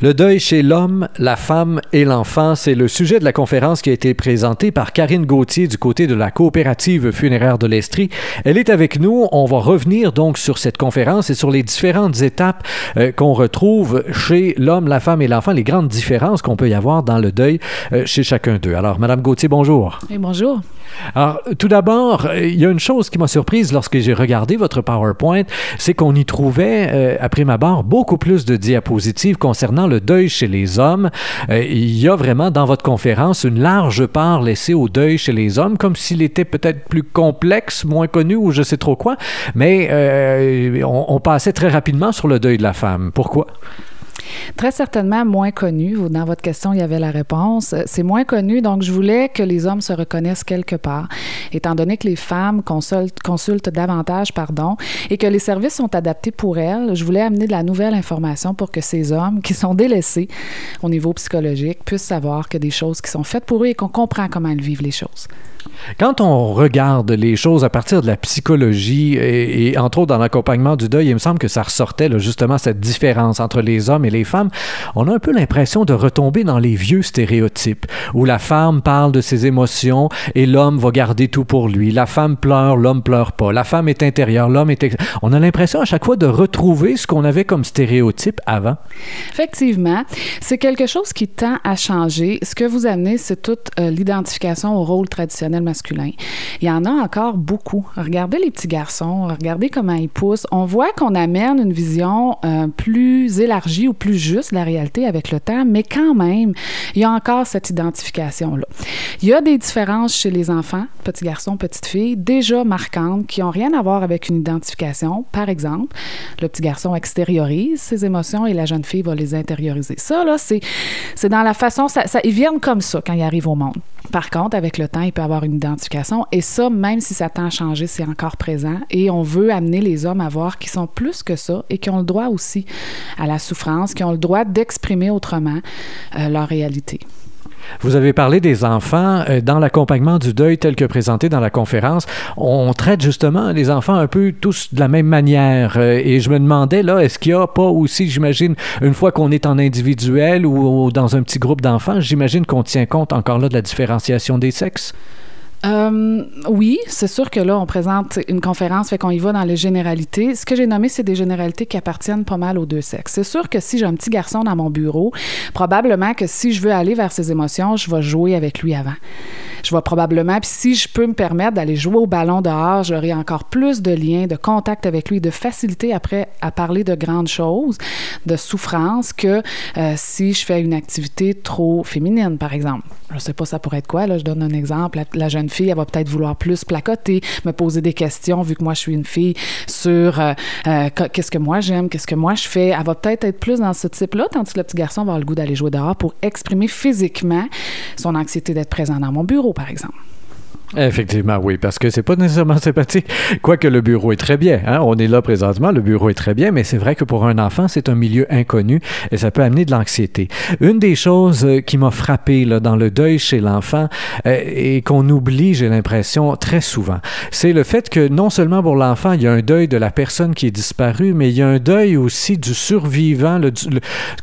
Le deuil chez l'homme, la femme et l'enfant, c'est le sujet de la conférence qui a été présentée par Karine Gauthier du côté de la coopérative funéraire de l'Estrie. Elle est avec nous. On va revenir donc sur cette conférence et sur les différentes étapes euh, qu'on retrouve chez l'homme, la femme et l'enfant, les grandes différences qu'on peut y avoir dans le deuil euh, chez chacun d'eux. Alors, Madame Gauthier, bonjour. Et bonjour. Alors, tout d'abord, euh, il y a une chose qui m'a surprise lorsque j'ai regardé votre PowerPoint, c'est qu'on y trouvait, euh, après ma barre, beaucoup plus de diapositives concernant le deuil chez les hommes. Euh, il y a vraiment dans votre conférence une large part laissée au deuil chez les hommes, comme s'il était peut-être plus complexe, moins connu ou je sais trop quoi, mais on, on passait très rapidement sur le deuil de la femme. Pourquoi? Très certainement moins connu. Dans votre question, il y avait la réponse. C'est moins connu, donc je voulais que les hommes se reconnaissent quelque part, étant donné que les femmes consultent, consultent davantage, pardon, et que les services sont adaptés pour elles. Je voulais amener de la nouvelle information pour que ces hommes qui sont délaissés au niveau psychologique puissent savoir que des choses qui sont faites pour eux et qu'on comprend comment ils vivent les choses. Quand on regarde les choses à partir de la psychologie et, entre autres dans l'accompagnement du deuil, il me semble que ça ressortait justement cette différence entre les hommes et les femmes. On a un peu l'impression de retomber dans les vieux stéréotypes où la femme parle de ses émotions et l'homme va garder tout pour lui. La femme pleure, l'homme pleure pas. La femme est intérieure, l'homme est... On a l'impression à chaque fois de retrouver ce qu'on avait comme stéréotype avant. Effectivement, c'est quelque chose qui tend à changer. Ce que vous amenez, c'est toute euh, l'identification au rôle traditionnel masculin. Il y en a encore beaucoup. Regardez les petits garçons, regardez comment ils poussent. On voit qu'on amène une vision euh, plus élargie ou plus juste de la réalité avec le temps, mais quand même, il y a encore cette identification-là. Il y a des différences chez les enfants, petits garçons, petites filles, déjà marquantes, qui n'ont rien à voir avec une identification. Par exemple, le petit garçon extériorise ses émotions et la jeune fille va les intérioriser. Ça, là, c'est, dans la façon, ça, ils viennent comme ça quand ils arrivent au monde. Par contre, avec le temps, il peut avoir une identification. Et ça, même si ça tend à changer, c'est encore présent. Et on veut amener les hommes à voir qu'ils sont plus que ça et qui ont le droit aussi à la souffrance, qui ont le droit d'exprimer autrement euh, leur réalité. Vous avez parlé des enfants euh, dans l'accompagnement du deuil tel que présenté dans la conférence. On traite justement les enfants un peu tous de la même manière. Euh, et je me demandais, là, est-ce qu'il n'y a pas aussi, j'imagine, une fois qu'on est en individuel ou dans un petit groupe d'enfants, j'imagine qu'on tient compte encore là de la différenciation des sexes? Euh, oui, c'est sûr que là, on présente une conférence, fait qu'on y va dans les généralités. Ce que j'ai nommé, c'est des généralités qui appartiennent pas mal aux deux sexes. C'est sûr que si j'ai un petit garçon dans mon bureau, probablement que si je veux aller vers ses émotions, je vais jouer avec lui avant. Je vais probablement, puis si je peux me permettre d'aller jouer au ballon dehors, j'aurai encore plus de liens, de contact avec lui, de facilité après à parler de grandes choses, de souffrance, que euh, si je fais une activité trop féminine, par exemple. Je sais pas, ça pourrait être quoi, là, je donne un exemple. La, jeune fille, elle va peut-être vouloir plus placoter, me poser des questions, vu que moi, je suis une fille, sur euh, euh, qu'est-ce que moi j'aime, qu'est-ce que moi je fais. Elle va peut-être être plus dans ce type-là, tandis que le petit garçon va avoir le goût d'aller jouer dehors pour exprimer physiquement son anxiété d'être présent dans mon bureau, par exemple. Effectivement, oui, parce que c'est pas nécessairement sympathique. Quoique le bureau est très bien. Hein? On est là présentement, le bureau est très bien, mais c'est vrai que pour un enfant, c'est un milieu inconnu et ça peut amener de l'anxiété. Une des choses euh, qui m'a frappé là, dans le deuil chez l'enfant euh, et qu'on oublie, j'ai l'impression, très souvent, c'est le fait que non seulement pour l'enfant, il y a un deuil de la personne qui est disparue, mais il y a un deuil aussi du survivant. Le,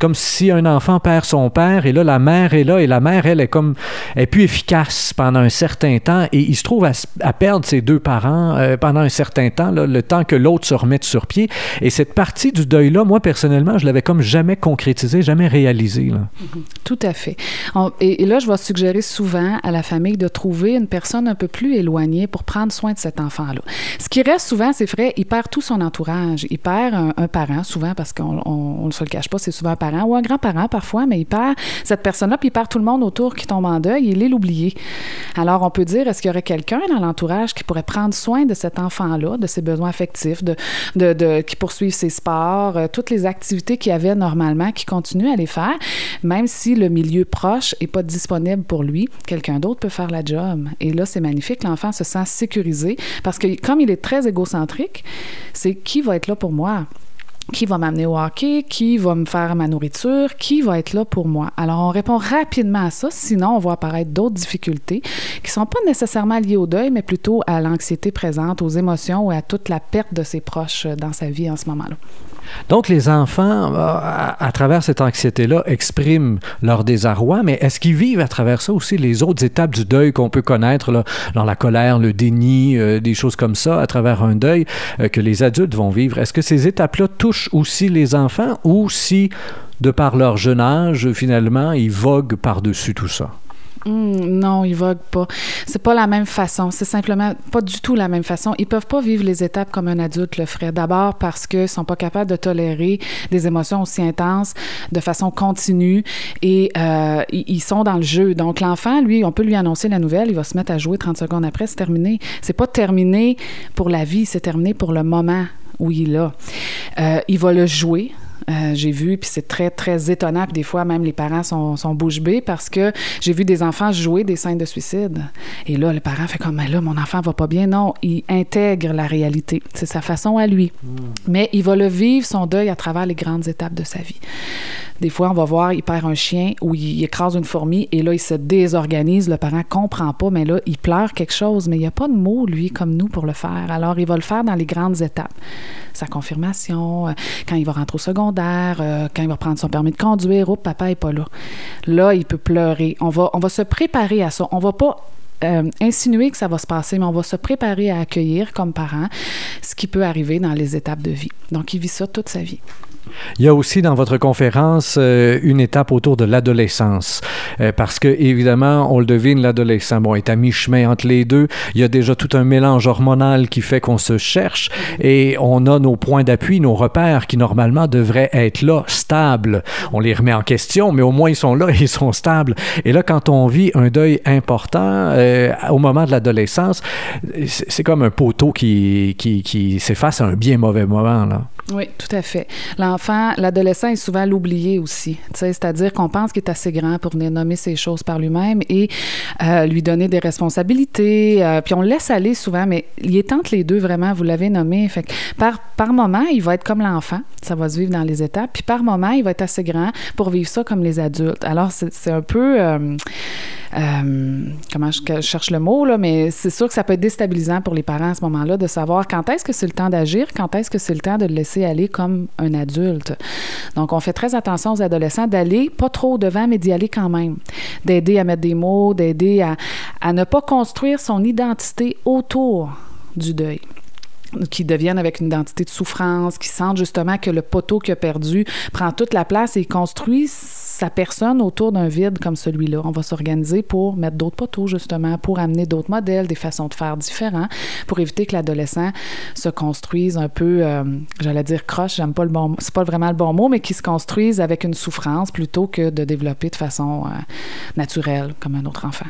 comme si un enfant perd son père et là, la mère est là et la mère, elle, est comme, est plus efficace pendant un certain temps et il se trouve à, perdre ses deux parents euh, pendant un certain temps, le temps que l'autre se remette sur pied. Et cette partie du deuil-là, moi, personnellement, je l'avais comme jamais concrétisé, jamais réalisé. Mm-hmm. Tout à fait. et, là, je vais suggérer souvent à la famille de trouver une personne un peu plus éloignée pour prendre soin de cet enfant-là. Ce qui reste souvent, c'est vrai, il perd tout son entourage. Il perd un, parent, souvent, parce qu'on ne se le cache pas, c'est souvent un parent ou un grand-parent parfois, mais il perd cette personne-là, puis il perd tout le monde autour qui tombe en deuil. Il est l'oublié. Alors, on peut dire, est-ce qu'il y aurait quelqu'un dans l'entourage qui pourrait prendre soin de cet enfant-là, de ses besoins affectifs, de, qui poursuivent ses sports, euh, toutes les activités qu'il avait normalement, qui continue à les faire, même si le milieu proche n'est pas disponible pour lui, quelqu'un d'autre peut faire la job. Et là, c'est magnifique. L'enfant se sent sécurisé parce que comme il est très égocentrique, c'est qui va être là pour moi? Qui va m'amener au hockey, qui va me faire ma nourriture, qui va être là pour moi? Alors, on répond rapidement à ça, sinon on voit apparaître d'autres difficultés qui sont pas nécessairement liées au deuil, mais plutôt à l'anxiété présente, aux émotions ou à toute la perte de ses proches dans sa vie en ce moment-là. Donc, les enfants, euh, à, travers cette anxiété-là, expriment leur désarroi, mais est-ce qu'ils vivent à travers ça aussi les autres étapes du deuil qu'on peut connaître, là, dans la colère, le déni, euh, des choses comme ça, à travers un deuil euh, que les adultes vont vivre? Est-ce que ces étapes-là touchent aussi les enfants ou si, de par leur jeune âge, finalement, ils voguent par-dessus tout ça? Hmm, non, ils voguent pas. C'est pas la même façon. C'est simplement pas du tout la même façon. Ils peuvent pas vivre les étapes comme un adulte le ferait. D'abord parce qu'ils sont pas capables de tolérer des émotions aussi intenses de façon continue et euh, ils sont dans le jeu. Donc l'enfant, lui, on peut lui annoncer la nouvelle, il va se mettre à jouer 30 secondes après, c'est terminé. C'est pas terminé pour la vie, c'est terminé pour le moment où il est là. Euh, il va le jouer euh, j'ai vu, puis c'est très, très étonnant. Puis des fois, même les parents sont, sont bouche bée parce que j'ai vu des enfants jouer des scènes de suicide. Et là, le parent fait comme, mais là, mon enfant va pas bien. Non, il intègre la réalité. C'est sa façon à lui. Hmm. Mais il va le vivre, son deuil, à travers les grandes étapes de sa vie. Des fois, on va voir, il perd un chien ou il écrase une fourmi et là, il se désorganise. Le parent comprend pas, mais là, il pleure quelque chose, mais il n'y a pas de mots, lui, comme nous, pour le faire. Alors, il va le faire dans les grandes étapes. Sa confirmation, euh, quand il va rentrer au secondaire, euh, quand il va prendre son permis de conduire, oh, papa n'est pas là. Là, il peut pleurer. On va, on va se préparer à ça. On va pas euh, insinuer que ça va se passer, mais on va se préparer à accueillir comme parent ce qui peut arriver dans les étapes de vie. Donc, il vit ça toute sa vie. Il y a aussi dans votre conférence euh, une étape autour de l'adolescence, euh, parce que évidemment, on le devine, l'adolescent bon, est à mi-chemin entre les deux. Il y a déjà tout un mélange hormonal qui fait qu'on se cherche et on a nos points d'appui, nos repères qui normalement devraient être là, stables. On les remet en question, mais au moins ils sont là et ils sont stables. Et là, quand on vit un deuil important euh, au moment de l'adolescence, c'est comme un poteau qui, qui, s'efface à un bien mauvais moment. Là. Oui, tout à fait. L'enfant, l'adolescent est souvent l'oublié aussi. C'est-à-dire qu'on pense qu'il est assez grand pour venir nommer ces choses par lui-même et euh, lui donner des responsabilités. Euh, puis on le laisse aller souvent, mais il est entre les deux vraiment. Vous l'avez nommé. Par, par moment, il va être comme l'enfant. Ça va se vivre dans les étapes. Puis par moment, il va être assez grand pour vivre ça comme les adultes. Alors, c'est un peu. Euh, comment je, cherche le mot, là, mais c'est sûr que ça peut être déstabilisant pour les parents à ce moment-là de savoir quand est-ce que c'est le temps d'agir, quand est-ce que c'est le temps de le laisser aller comme un adulte. Donc, on fait très attention aux adolescents d'aller pas trop devant, mais d'y aller quand même, d'aider à mettre des mots, d'aider à, à ne pas construire son identité autour du deuil qui deviennent avec une identité de souffrance, qui sentent justement que le poteau qu'il a perdu prend toute la place et construit sa personne autour d'un vide comme celui-là. On va s'organiser pour mettre d'autres poteaux, justement, pour amener d'autres modèles, des façons de faire différents, pour éviter que l'adolescent se construise un peu, euh, j'allais dire croche, j'aime pas le bon c'est pas vraiment le bon mot, mais qui se construise avec une souffrance plutôt que de développer de façon euh, naturelle comme un autre enfant.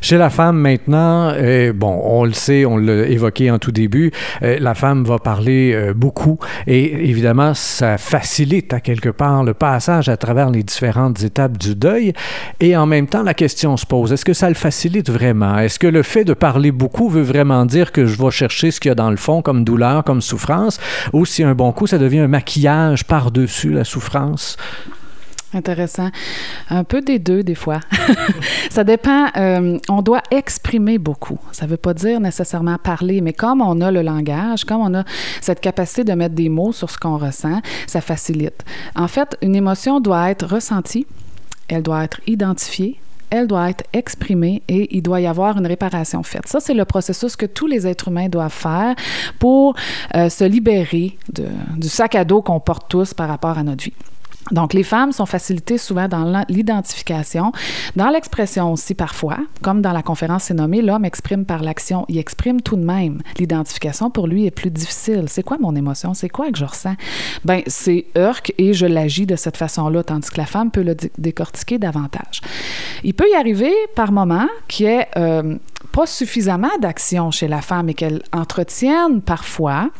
Chez la femme maintenant, euh, bon, on le sait, on l'a évoqué en tout début, euh, la femme va parler euh, beaucoup et évidemment, ça facilite à quelque part le passage à travers les différentes étapes du deuil. Et en même temps, la question se pose, est-ce que ça le facilite vraiment? Est-ce que le fait de parler beaucoup veut vraiment dire que je vais chercher ce qu'il y a dans le fond comme douleur, comme souffrance, ou si un bon coup, ça devient un maquillage par-dessus la souffrance? Intéressant. Un peu des deux, des fois. ça dépend. Euh, on doit exprimer beaucoup. Ça ne veut pas dire nécessairement parler, mais comme on a le langage, comme on a cette capacité de mettre des mots sur ce qu'on ressent, ça facilite. En fait, une émotion doit être ressentie, elle doit être identifiée, elle doit être exprimée et il doit y avoir une réparation faite. Ça, c'est le processus que tous les êtres humains doivent faire pour euh, se libérer du sac à dos qu'on porte tous par rapport à notre vie. Donc, les femmes sont facilitées souvent dans l'identification, dans l'expression aussi parfois, comme dans la conférence c'est nommé, l'homme exprime par l'action, il exprime tout de même. L'identification pour lui est plus difficile. C'est quoi mon émotion? C'est quoi que je ressens? Ben, c'est urk et je l'agis de cette façon-là, tandis que la femme peut le décortiquer davantage. Il peut y arriver par moment qu'il y ait euh, pas suffisamment d'action chez la femme et qu'elle entretienne parfois,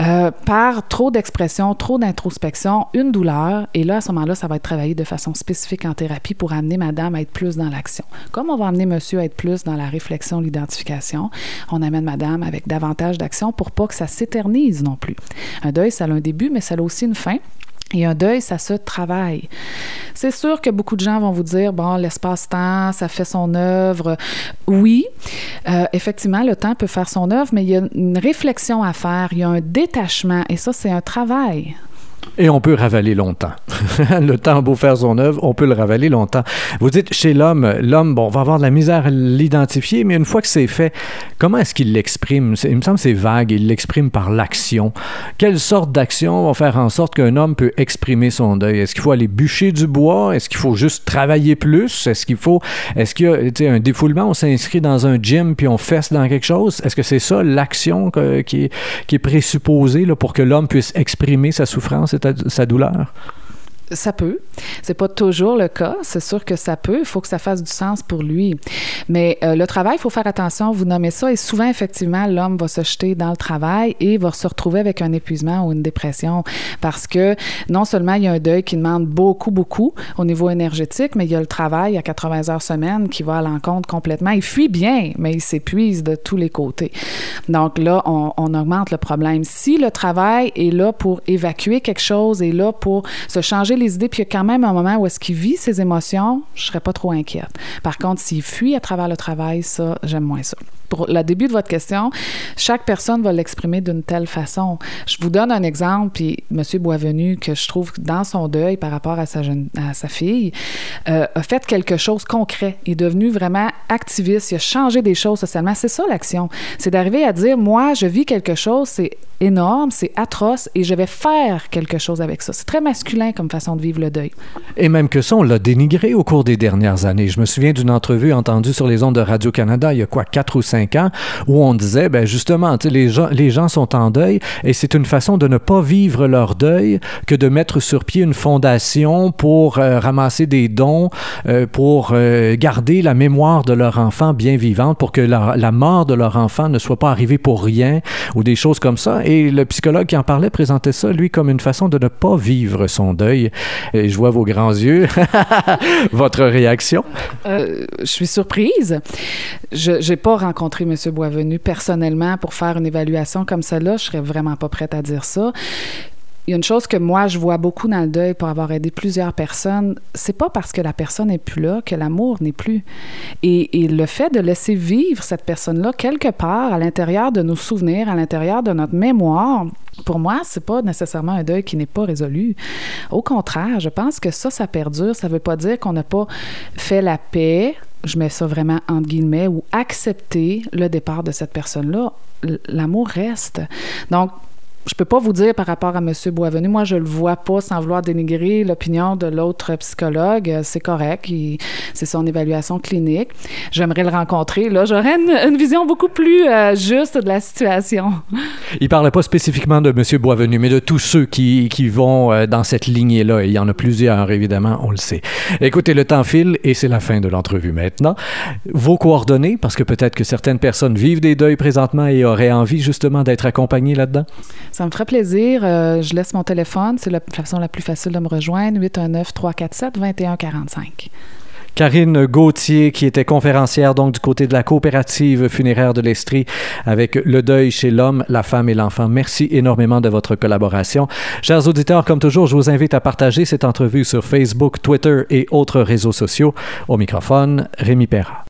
euh, par trop d'expression, trop d'introspection, une douleur. Et là, à ce moment-là, ça va être travaillé de façon spécifique en thérapie pour amener madame à être plus dans l'action. Comme on va amener monsieur à être plus dans la réflexion, l'identification, on amène madame avec davantage d'action pour pas que ça s'éternise non plus. Un deuil, ça a un début, mais ça a aussi une fin. Et un deuil, ça se travaille. C'est sûr que beaucoup de gens vont vous dire, bon, l'espace-temps, ça fait son œuvre. Oui, euh, effectivement, le temps peut faire son œuvre, mais il y a une réflexion à faire, il y a un détachement, et ça, c'est un travail. Et on peut ravaler longtemps. le temps beau faire son œuvre, on peut le ravaler longtemps. Vous dites, chez l'homme, l'homme, bon, va avoir de la misère à l'identifier, mais une fois que c'est fait, comment est-ce qu'il l'exprime? Il me semble que c'est vague, il l'exprime par l'action. Quelle sorte d'action va faire en sorte qu'un homme peut exprimer son deuil? Est-ce qu'il faut aller bûcher du bois? Est-ce qu'il faut juste travailler plus? Est-ce qu'il faut, est-ce qu'il y a un défoulement? On s'inscrit dans un gym puis on fesse dans quelque chose? Est-ce que c'est ça l'action qui est, qui est présupposée là, pour que l'homme puisse exprimer sa souffrance? Sa douleur? Ça peut. C'est pas toujours le cas. C'est sûr que ça peut. Il faut que ça fasse du sens pour lui. Mais euh, le travail, il faut faire attention. Vous nommez ça. Et souvent, effectivement, l'homme va se jeter dans le travail et va se retrouver avec un épuisement ou une dépression parce que non seulement il y a un deuil qui demande beaucoup, beaucoup au niveau énergétique, mais il y a le travail à 80 heures semaine qui va à l'encontre complètement. Il fuit bien, mais il s'épuise de tous les côtés. Donc là, on, on augmente le problème. Si le travail est là pour évacuer quelque chose, est là pour se changer les idées, puis il y a quand même un moment où est-ce qu'il vit ses émotions, je serais pas trop inquiète. Par contre, s'il fuit à travers le travail, ça, j'aime moins ça pour le début de votre question, chaque personne va l'exprimer d'une telle façon. Je vous donne un exemple, puis M. Boisvenu, que je trouve dans son deuil par rapport à sa, jeune, à sa fille, euh, a fait quelque chose concret. Il est devenu vraiment activiste. Il a changé des choses socialement. C'est ça l'action. C'est d'arriver à dire, moi, je vis quelque chose, c'est énorme, c'est atroce, et je vais faire quelque chose avec ça. C'est très masculin comme façon de vivre le deuil. Et même que ça, on l'a dénigré au cours des dernières années. Je me souviens d'une entrevue entendue sur les ondes de Radio-Canada il y a quoi, quatre ou cinq ans, où on disait, ben justement, les gens, les gens sont en deuil et c'est une façon de ne pas vivre leur deuil que de mettre sur pied une fondation pour euh, ramasser des dons, euh, pour euh, garder la mémoire de leur enfant bien vivante, pour que la, la, mort de leur enfant ne soit pas arrivée pour rien ou des choses comme ça. Et le psychologue qui en parlait présentait ça, lui, comme une façon de ne pas vivre son deuil. Et je vois vos grands yeux. Votre réaction? je suis surprise. Je n'ai pas rencontré M. Boisvenu personnellement pour faire une évaluation comme celle-là, je serais vraiment pas prête à dire ça. Il y a une chose que moi, je vois beaucoup dans le deuil pour avoir aidé plusieurs personnes, c'est pas parce que la personne n'est plus là que l'amour n'est plus. Et, le fait de laisser vivre cette personne-là quelque part à l'intérieur de nos souvenirs, à l'intérieur de notre mémoire, pour moi, c'est pas nécessairement un deuil qui n'est pas résolu. Au contraire, je pense que ça, ça perdure. Ça veut pas dire qu'on n'a pas fait la paix je mets ça vraiment entre guillemets, ou accepter le départ de cette personne-là, l'amour reste. Donc, je peux pas vous dire par rapport à M. Boisvenu, moi, je le vois pas sans vouloir dénigrer l'opinion de l'autre psychologue. C'est correct. C'est son évaluation clinique. J'aimerais le rencontrer. Là, j'aurais une, vision beaucoup plus euh, juste de la situation. Il parlait pas spécifiquement de M. Boisvenu, mais de tous ceux qui, qui vont euh, dans cette lignée-là. Il y en a plusieurs, évidemment, on le sait. Écoutez, le temps file et c'est la fin de l'entrevue maintenant. Vos coordonnées, parce que peut-être que certaines personnes vivent des deuils présentement et auraient envie justement d'être accompagnées là-dedans? Ça me ferait plaisir. Euh, je laisse mon téléphone. C'est la façon la plus facile de me rejoindre. 819-347-2145. Karine Gauthier, qui était conférencière donc du côté de la coopérative funéraire de l'Estrie avec le deuil chez l'homme, la femme et l'enfant. Merci énormément de votre collaboration. Chers auditeurs, comme toujours, je vous invite à partager cette entrevue sur Facebook, Twitter et autres réseaux sociaux. Au microphone, Rémi Perra.